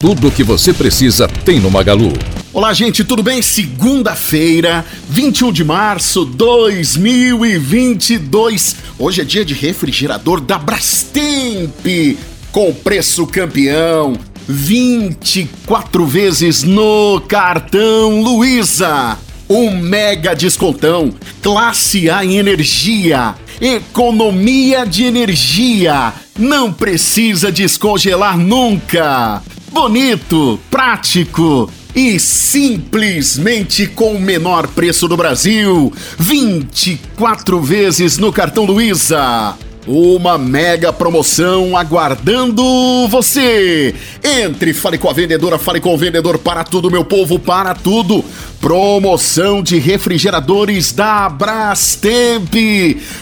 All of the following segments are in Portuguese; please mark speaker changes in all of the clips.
Speaker 1: Tudo o que você precisa tem no Magalu.
Speaker 2: Olá, gente, tudo bem? Segunda-feira, 21 de março 2022. Hoje é dia de refrigerador da Brastemp, com preço campeão. 24 vezes no cartão Luiza. Um mega descontão, classe A em energia, economia de energia. Não precisa descongelar nunca bonito, prático e simplesmente com o menor preço do Brasil. 24 vezes no cartão Luiza. Uma mega promoção aguardando você. Entre, fale com a vendedora, fale com o vendedor para tudo, meu povo, para tudo. Promoção de refrigeradores da Brastemp.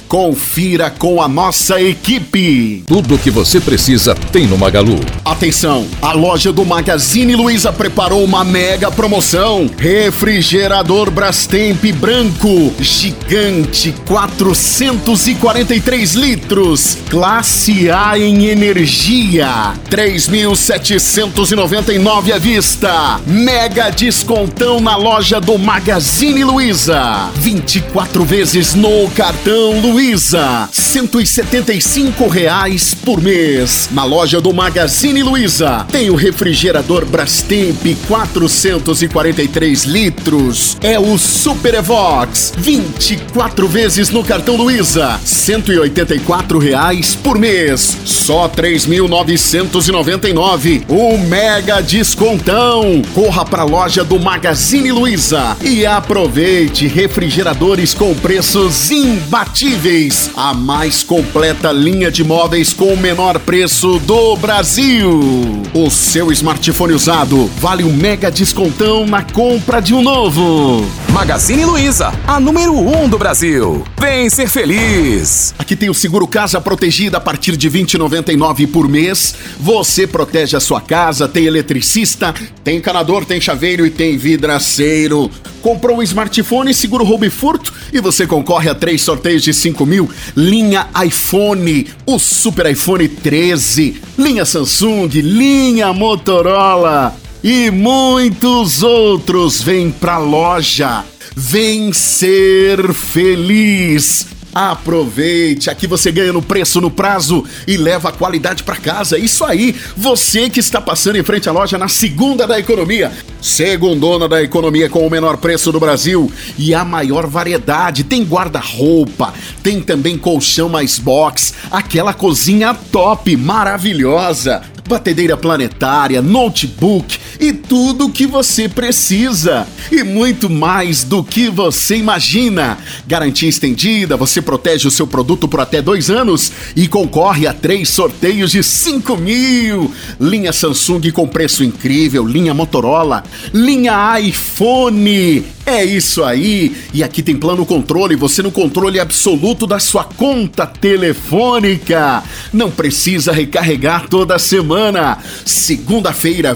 Speaker 2: Confira com a nossa equipe.
Speaker 1: Tudo o que você precisa tem no Magalu.
Speaker 2: Atenção, a loja do Magazine Luiza preparou uma mega promoção. Refrigerador Brastemp branco, gigante, 443 litros, classe A em energia, 3.799 à vista. Mega descontão na loja do Magazine Luiza. 24 vezes no cartão Luiza. 175 reais por mês. Na loja do Magazine Luiza tem o refrigerador Brastemp 443 litros. É o Super Evox. 24 vezes no cartão Luiza. 184 reais por mês. Só 3.999. O mega descontão. Corra para a loja do Magazine Luiza e aproveite refrigeradores com preços imbatíveis. A mais completa linha de móveis com o menor preço do Brasil. O seu smartphone usado vale um mega descontão na compra de um novo.
Speaker 3: Magazine Luiza, a número 1 um do Brasil. Vem ser feliz.
Speaker 2: Aqui tem o seguro casa protegida a partir de 20,99 por mês. Você protege a sua casa, tem eletricista, tem encanador, tem chaveiro e tem vidraceiro. Comprou um smartphone, seguro roubo e furto e você concorre a três sorteios de 5 mil. Linha iPhone, o Super iPhone 13, linha Samsung, linha Motorola e muitos outros. Vem pra loja. Vem ser feliz. Aproveite, aqui você ganha no preço, no prazo e leva a qualidade para casa. Isso aí, você que está passando em frente à loja na segunda da economia, segundona da economia com o menor preço do Brasil e a maior variedade. Tem guarda-roupa, tem também colchão mais box, aquela cozinha top, maravilhosa batedeira planetária, notebook e tudo o que você precisa. E muito mais do que você imagina. Garantia estendida, você protege o seu produto por até dois anos e concorre a três sorteios de 5 mil. Linha Samsung com preço incrível, linha Motorola, linha iPhone. É isso aí! E aqui tem plano controle, você no controle absoluto da sua conta telefônica. Não precisa recarregar toda semana. Segunda-feira,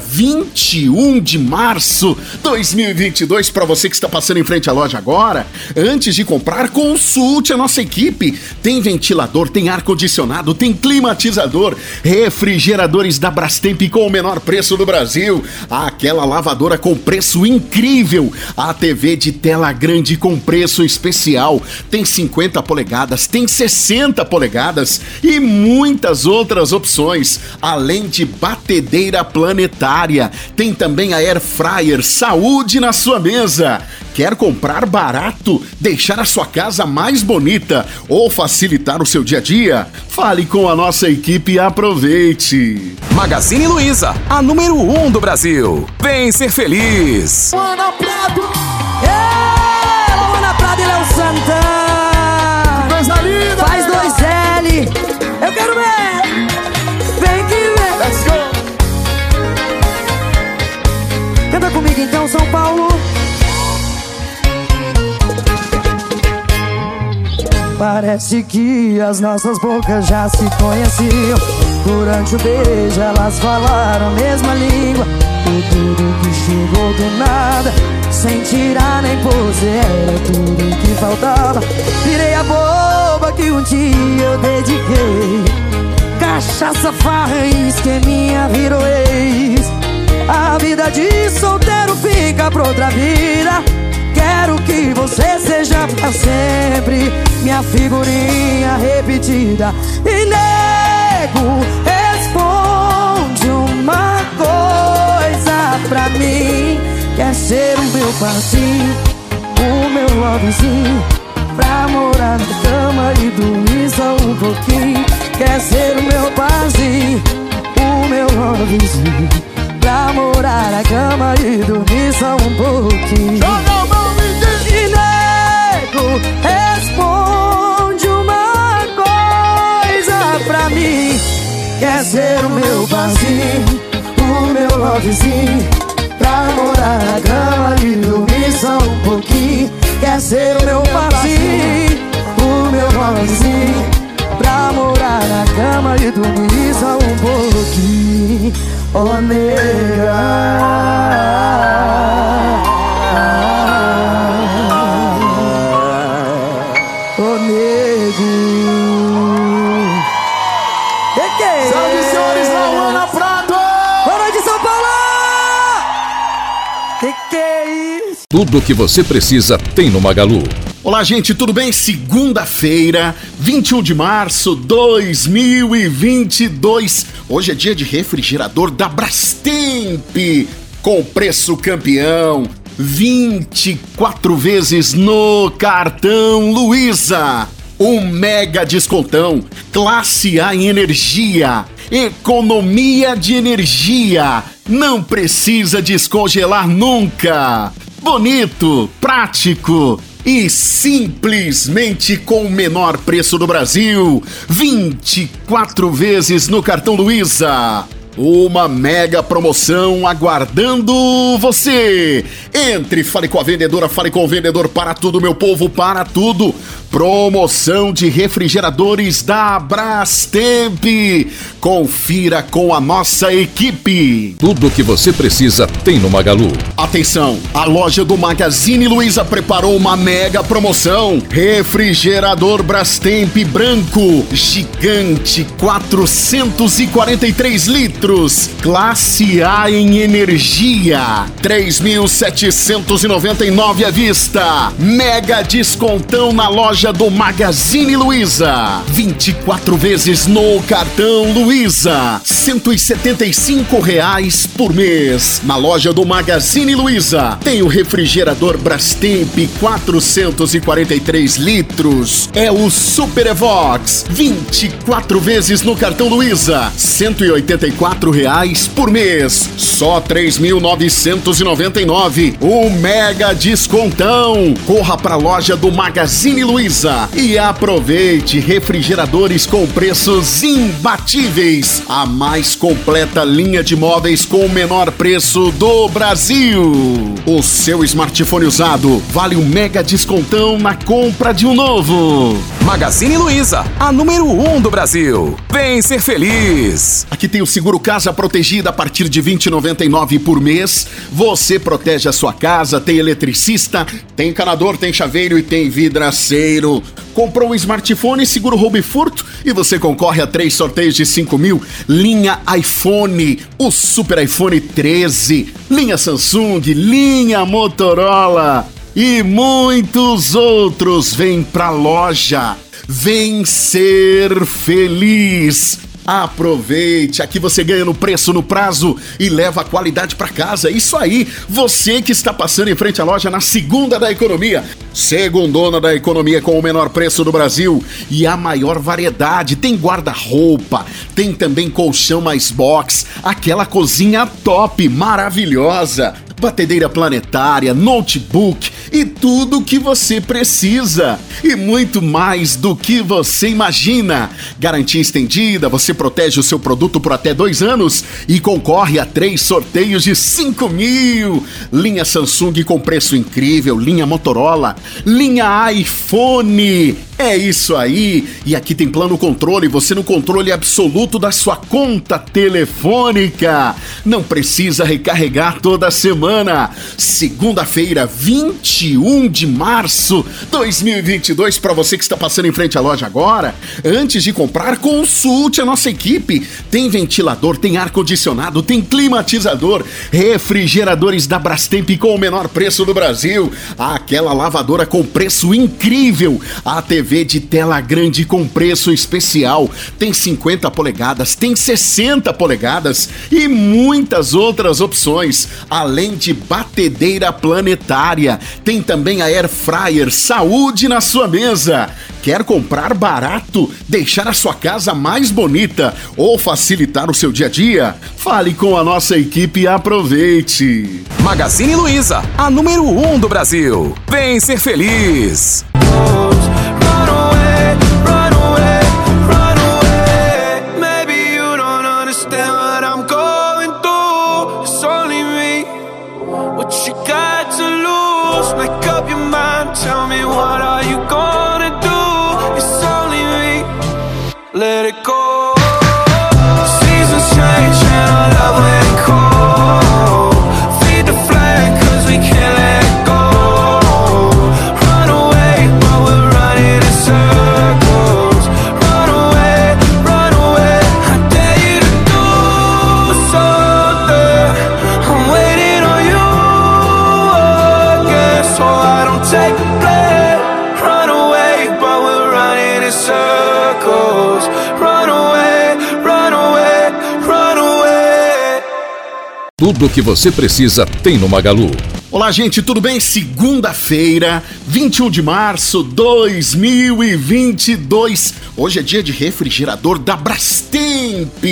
Speaker 2: 21 de março 2022, para você que está passando em frente à loja agora, antes de comprar, consulte a nossa equipe. Tem ventilador, tem ar-condicionado, tem climatizador, refrigeradores da Brastemp com o menor preço do Brasil, aquela lavadora com preço incrível, a TV de tela grande com preço especial. Tem 50 polegadas, tem 60 polegadas e muitas outras opções, além de batedeira planetária. Tem também a Air Fryer Saúde na sua mesa. Quer comprar barato, deixar a sua casa mais bonita ou facilitar o seu dia a dia? Fale com a nossa equipe e aproveite.
Speaker 3: Magazine Luiza, a número 1 um do Brasil. Vem ser feliz.
Speaker 4: Ana Prado. É, Ana Prado e Léo Santana. Parece que as nossas bocas já se conheciam. Durante o beijo elas falaram a mesma língua. E tudo que chegou do nada, sem tirar nem pose, era tudo que faltava. Virei a boba que um dia eu dediquei. Cachaça, farra e esqueminha virou ex. casa pra outra vida. Quero que você seja pra sempre minha figurinha repetida. E nego, responde uma coisa pra mim. Quer ser o meu parceiro, o meu lovezinho Pra morar na cama e dormir só um pouquinho Quer ser o meu parceiro, o meu lovezinho Pra morar na cama e dormir só um pouquinho responde uma coisa pra mim. Quer ser o meu parceiro, o meu lovezinho Pra morar na cama e dormir só um pouquinho. Quer ser o meu parceiro, o meu rolezinho Pra morar na cama e dormir só um pouquinho. Oh nega
Speaker 1: Tudo o que você precisa tem no Magalu.
Speaker 2: Olá, gente, tudo bem? Segunda-feira, 21 de março 2022. Hoje é dia de refrigerador da Brastemp, com preço campeão. 24 vezes no cartão Luiza. Um mega descontão, classe A em energia, economia de energia. Não precisa descongelar nunca. Bonito, prático e simplesmente com o menor preço do Brasil. 24 vezes no cartão Luiza. Uma mega promoção aguardando você. Entre, fale com a vendedora, fale com o vendedor para tudo, meu povo, para tudo. Promoção de refrigeradores da Brastemp. Confira com a nossa equipe.
Speaker 1: Tudo o que você precisa tem no Magalu.
Speaker 2: Atenção, a loja do Magazine Luiza preparou uma mega promoção. Refrigerador Brastemp branco, gigante, 443 litros, classe A em energia, 3.799 à vista. Mega descontão na loja do Magazine Luiza. 24 vezes no cartão Luiza, 175 reais por mês. Na loja do Magazine Luiza tem o refrigerador Brastemp 443 litros. É o Super Evox, 24 vezes no cartão Luiza, 184 reais por mês. Só 3.999. O mega descontão. Corra pra loja do Magazine Luiza e aproveite refrigeradores com preços imbatíveis. A mais completa linha de móveis com o menor preço do Brasil. O seu smartphone usado vale um mega descontão na compra de um novo.
Speaker 3: Magazine Luiza, a número 1 um do Brasil. Vem ser feliz.
Speaker 2: Aqui tem o seguro casa protegida a partir de 20,99 por mês. Você protege a sua casa, tem eletricista, tem encanador, tem chaveiro e tem vidraceiro. Comprou um smartphone, seguro roubo e furto e você concorre a três sorteios de 5 mil. Linha iPhone, o Super iPhone 13, linha Samsung, linha Motorola e muitos outros. Vem pra loja. Vem ser feliz. Aproveite, aqui você ganha no preço, no prazo e leva a qualidade para casa. Isso aí, você que está passando em frente à loja na segunda da economia, segundona da economia com o menor preço do Brasil e a maior variedade. Tem guarda-roupa, tem também colchão mais box, aquela cozinha top, maravilhosa batedeira planetária, notebook e tudo o que você precisa. E muito mais do que você imagina. Garantia estendida, você protege o seu produto por até dois anos e concorre a três sorteios de 5 mil. Linha Samsung com preço incrível, linha Motorola, linha iPhone. É isso aí! E aqui tem plano controle, você no controle absoluto da sua conta telefônica. Não precisa recarregar toda semana. Segunda-feira, 21 de março 2022, para você que está passando em frente à loja agora, antes de comprar, consulte a nossa equipe. Tem ventilador, tem ar-condicionado, tem climatizador, refrigeradores da Brastemp com o menor preço do Brasil, aquela lavadora com preço incrível, a TV de tela grande com preço especial, tem 50 polegadas, tem 60 polegadas e muitas outras opções, além de batedeira planetária. Tem também a Air Fryer Saúde na sua mesa. Quer comprar barato, deixar a sua casa mais bonita ou facilitar o seu dia a dia? Fale com a nossa equipe e aproveite.
Speaker 3: Magazine Luiza, a número 1 um do Brasil. Vem ser feliz.
Speaker 1: Tudo o que você precisa tem no Magalu.
Speaker 2: Olá, gente, tudo bem? Segunda-feira, 21 de março 2022. Hoje é dia de refrigerador da Brastemp,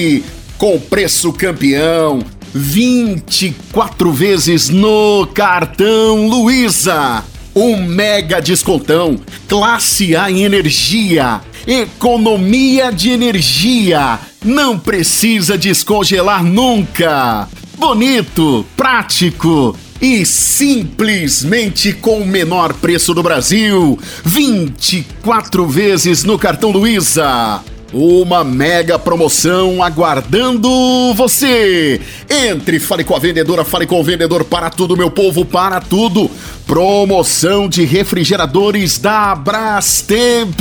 Speaker 2: com preço campeão. 24 vezes no cartão Luiza. Um mega descontão, classe A em energia, economia de energia. Não precisa descongelar nunca. Bonito, prático e simplesmente com o menor preço do Brasil. 24 vezes no cartão Luiza. Uma mega promoção aguardando você. Entre, fale com a vendedora, fale com o vendedor para tudo, meu povo, para tudo. Promoção de refrigeradores da Brastemp.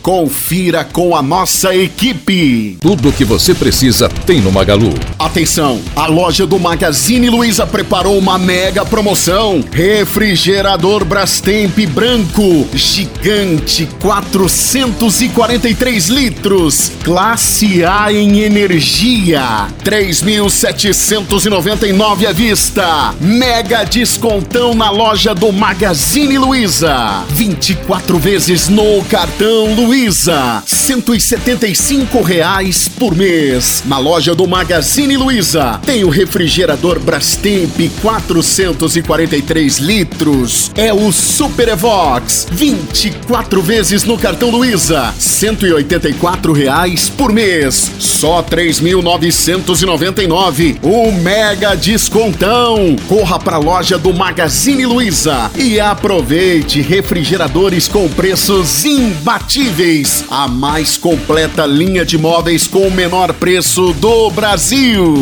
Speaker 2: Confira com a nossa equipe.
Speaker 1: Tudo o que você precisa tem no Magalu.
Speaker 2: Atenção, a loja do Magazine Luiza preparou uma mega promoção. Refrigerador Brastemp branco, gigante, 443 litros, classe A em energia, 3.799 à vista. Mega descontão na loja do Magazine Luiza. 24 vezes no cartão Luiza, 175 reais por mês. Na loja do Magazine Luiza tem o refrigerador Brastemp 443 litros. É o Super Evox, 24 vezes no cartão Luiza, 184 reais por mês. Só 3.999. O mega descontão. Corra pra loja do Magazine Luiza e aproveite refrigeradores com preços imbatíveis. A mais completa linha de móveis com o menor preço do Brasil.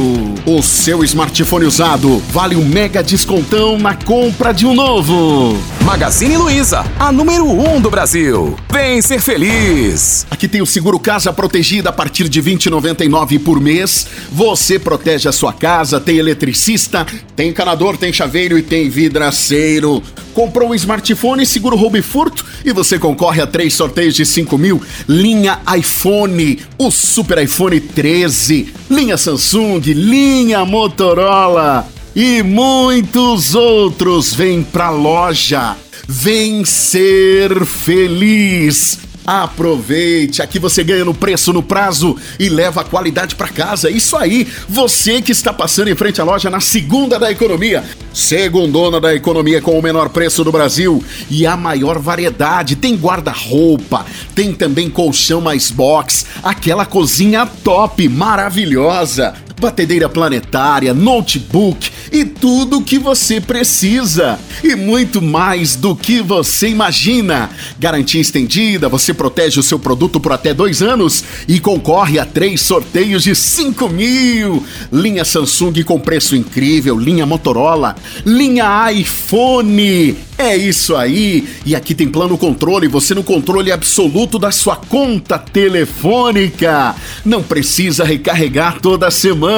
Speaker 2: O seu smartphone usado vale um mega descontão na compra de um novo.
Speaker 3: Magazine Luiza, a número 1 um do Brasil. Vem ser feliz.
Speaker 2: Aqui tem o seguro casa protegida a partir de 20,99 por mês. Você protege a sua casa, tem eletricista, tem encanador, tem chaveiro e tem vidraceiro. Comprou um smartphone, seguro roubo e furto e você concorre a três sorteios de 5 mil. Linha iPhone, o Super iPhone 13, linha Samsung, linha Motorola e muitos outros. Vem pra loja. Vem ser feliz. Aproveite, aqui você ganha no preço, no prazo e leva a qualidade para casa. Isso aí, você que está passando em frente à loja na segunda da economia, segundona da economia com o menor preço do Brasil e a maior variedade. Tem guarda-roupa, tem também colchão mais box, aquela cozinha top, maravilhosa batedeira planetária, notebook e tudo o que você precisa. E muito mais do que você imagina. Garantia estendida, você protege o seu produto por até dois anos e concorre a três sorteios de 5 mil. Linha Samsung com preço incrível, linha Motorola, linha iPhone. É isso aí! E aqui tem plano controle, você no controle absoluto da sua conta telefônica. Não precisa recarregar toda semana.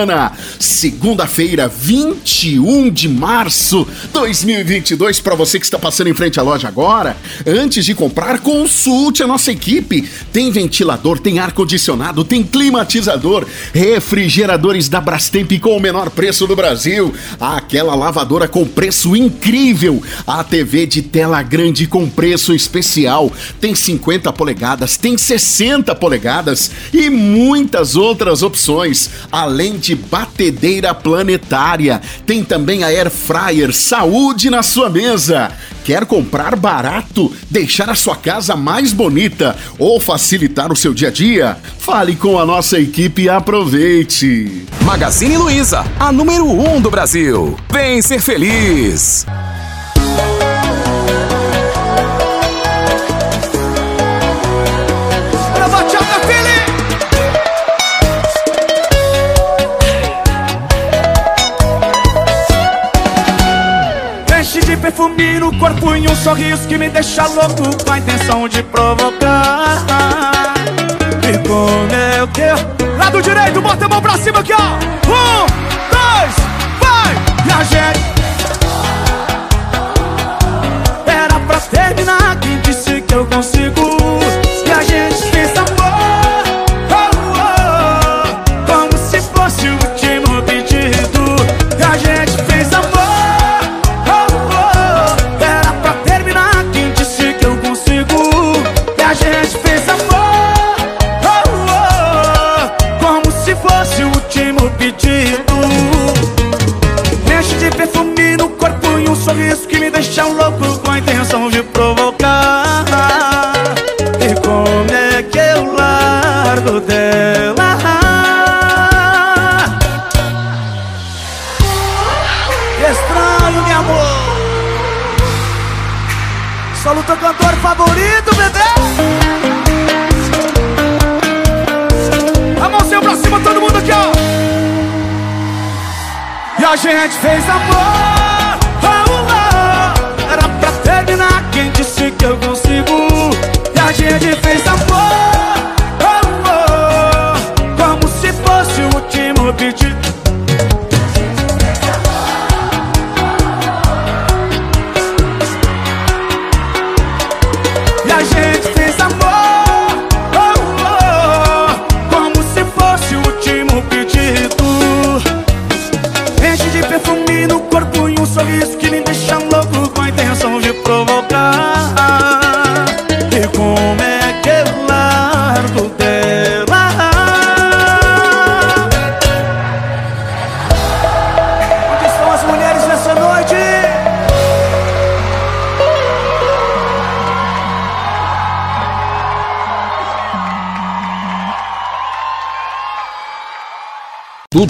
Speaker 2: Segunda-feira, 21 de março 2022, para você que está passando em frente à loja agora, antes de comprar, consulte a nossa equipe. Tem ventilador, tem ar-condicionado, tem climatizador, refrigeradores da Brastemp com o menor preço do Brasil, aquela lavadora com preço incrível, a TV de tela grande com preço especial, tem 50 polegadas, tem 60 polegadas e muitas outras opções, além de batedeira planetária. Tem também a Air Fryer Saúde na sua mesa. Quer comprar barato, deixar a sua casa mais bonita ou facilitar o seu dia a dia? Fale com a nossa equipe e aproveite.
Speaker 3: Magazine Luiza, a número 1 um do Brasil. Vem ser feliz.
Speaker 5: No corpo e um sorriso que me deixa louco com a intenção de provocar. E que eu... Lado direito, bota a mão pra cima aqui, ó. Gente fez amor. Oh, oh. Era pra terminar Quem disse que eu consigo? E a gente fez amor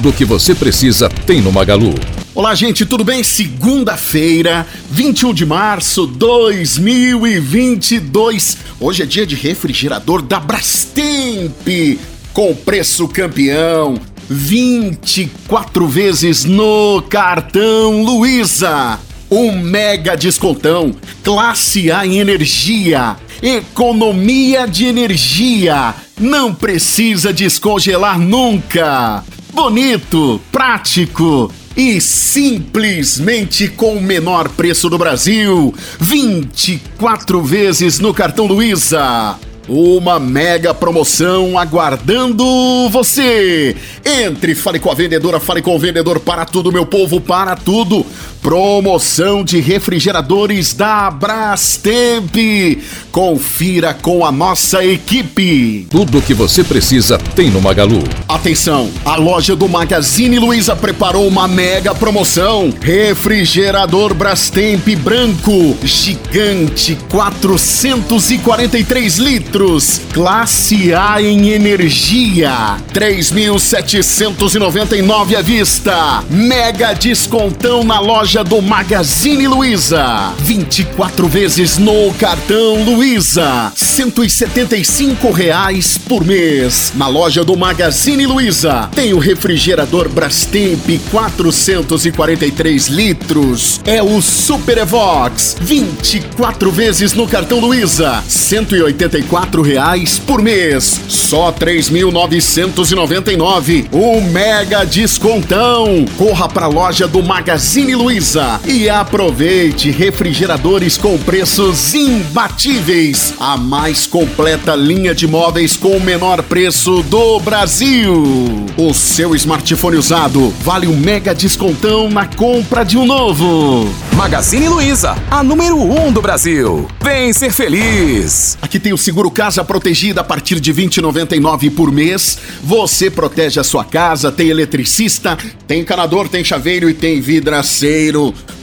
Speaker 1: Tudo o que você precisa tem no Magalu.
Speaker 2: Olá, gente, tudo bem? Segunda-feira, 21 de março 2022. Hoje é dia de refrigerador da Brastemp, com preço campeão. 24 vezes no cartão Luiza. Um mega descontão. Classe A em energia. Economia de energia. Não precisa descongelar nunca. Bonito, prático e simplesmente com o menor preço do Brasil. 24 vezes no cartão Luiza. Uma mega promoção aguardando você. Entre, fale com a vendedora, fale com o vendedor para tudo, meu povo, para tudo. Promoção de refrigeradores da Brastemp. Confira com a nossa equipe.
Speaker 1: Tudo o que você precisa tem no Magalu.
Speaker 2: Atenção, a loja do Magazine Luiza preparou uma mega promoção. Refrigerador Brastemp branco, gigante, 443 litros, classe A em energia, 3.799 à vista. Mega descontão na loja do Magazine Luiza. 24 vezes no cartão Luiza. 175 reais por mês. Na loja do Magazine Luiza tem o refrigerador Brastemp 443 litros. É o Super Evox. 24 vezes no cartão Luiza. 184 reais por mês. Só 3.999. Um mega descontão. Corra pra loja do Magazine Luiza e aproveite refrigeradores com preços imbatíveis. A mais completa linha de móveis com o menor preço do Brasil. O seu smartphone usado vale um mega descontão na compra de um novo.
Speaker 3: Magazine Luiza, a número 1 um do Brasil. Vem ser feliz.
Speaker 2: Aqui tem o seguro casa protegida a partir de 20,99 por mês. Você protege a sua casa, tem eletricista, tem encanador, tem chaveiro e tem vidraceiro.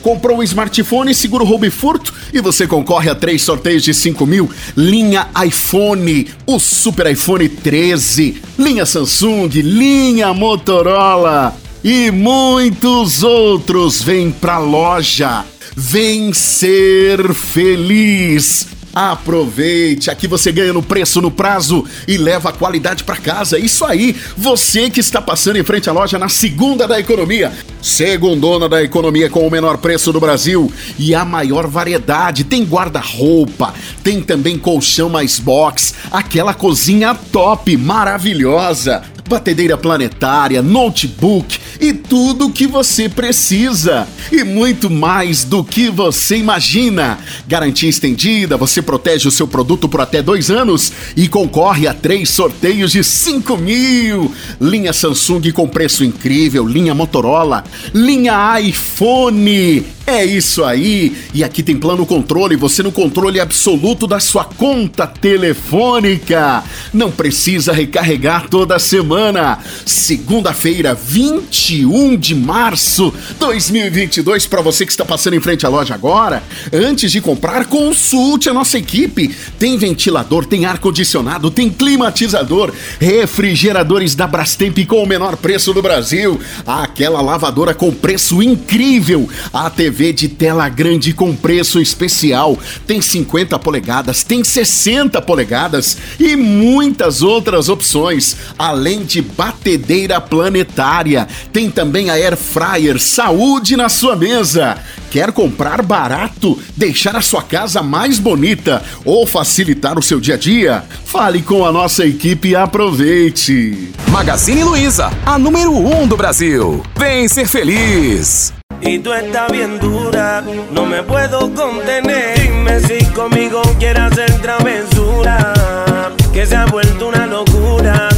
Speaker 2: Comprou um smartphone, seguro roubo e furto e você concorre a três sorteios de 5 mil. Linha iPhone, o Super iPhone 13, linha Samsung, linha Motorola e muitos outros. Vem pra loja. Vem ser feliz. Aproveite, aqui você ganha no preço, no prazo e leva a qualidade para casa. Isso aí, você que está passando em frente à loja na segunda da economia, segundona da economia com o menor preço do Brasil e a maior variedade. Tem guarda-roupa, tem também colchão mais box, aquela cozinha top, maravilhosa batedeira planetária, notebook e tudo o que você precisa. E muito mais do que você imagina. Garantia estendida, você protege o seu produto por até dois anos e concorre a três sorteios de 5 mil. Linha Samsung com preço incrível, linha Motorola, linha iPhone. É isso aí! E aqui tem plano controle, você no controle absoluto da sua conta telefônica. Não precisa recarregar toda semana. Segunda-feira, 21 de março 2022, para você que está passando em frente à loja agora, antes de comprar, consulte a nossa equipe. Tem ventilador, tem ar-condicionado, tem climatizador, refrigeradores da Brastemp com o menor preço do Brasil, aquela lavadora com preço incrível, a TV De tela grande com preço especial. Tem 50 polegadas, tem 60 polegadas e muitas outras opções, além de batedeira planetária. Tem também a Air Fryer Saúde na sua mesa. Quer comprar barato, deixar a sua casa mais bonita ou facilitar o seu dia a dia? Fale com a nossa equipe e aproveite.
Speaker 3: Magazine Luiza, a número 1 um do Brasil. Vem ser feliz.
Speaker 6: Y tú estás bien dura, no me puedo contener. Dime si conmigo quieres hacer travesura, que se ha vuelto una locura.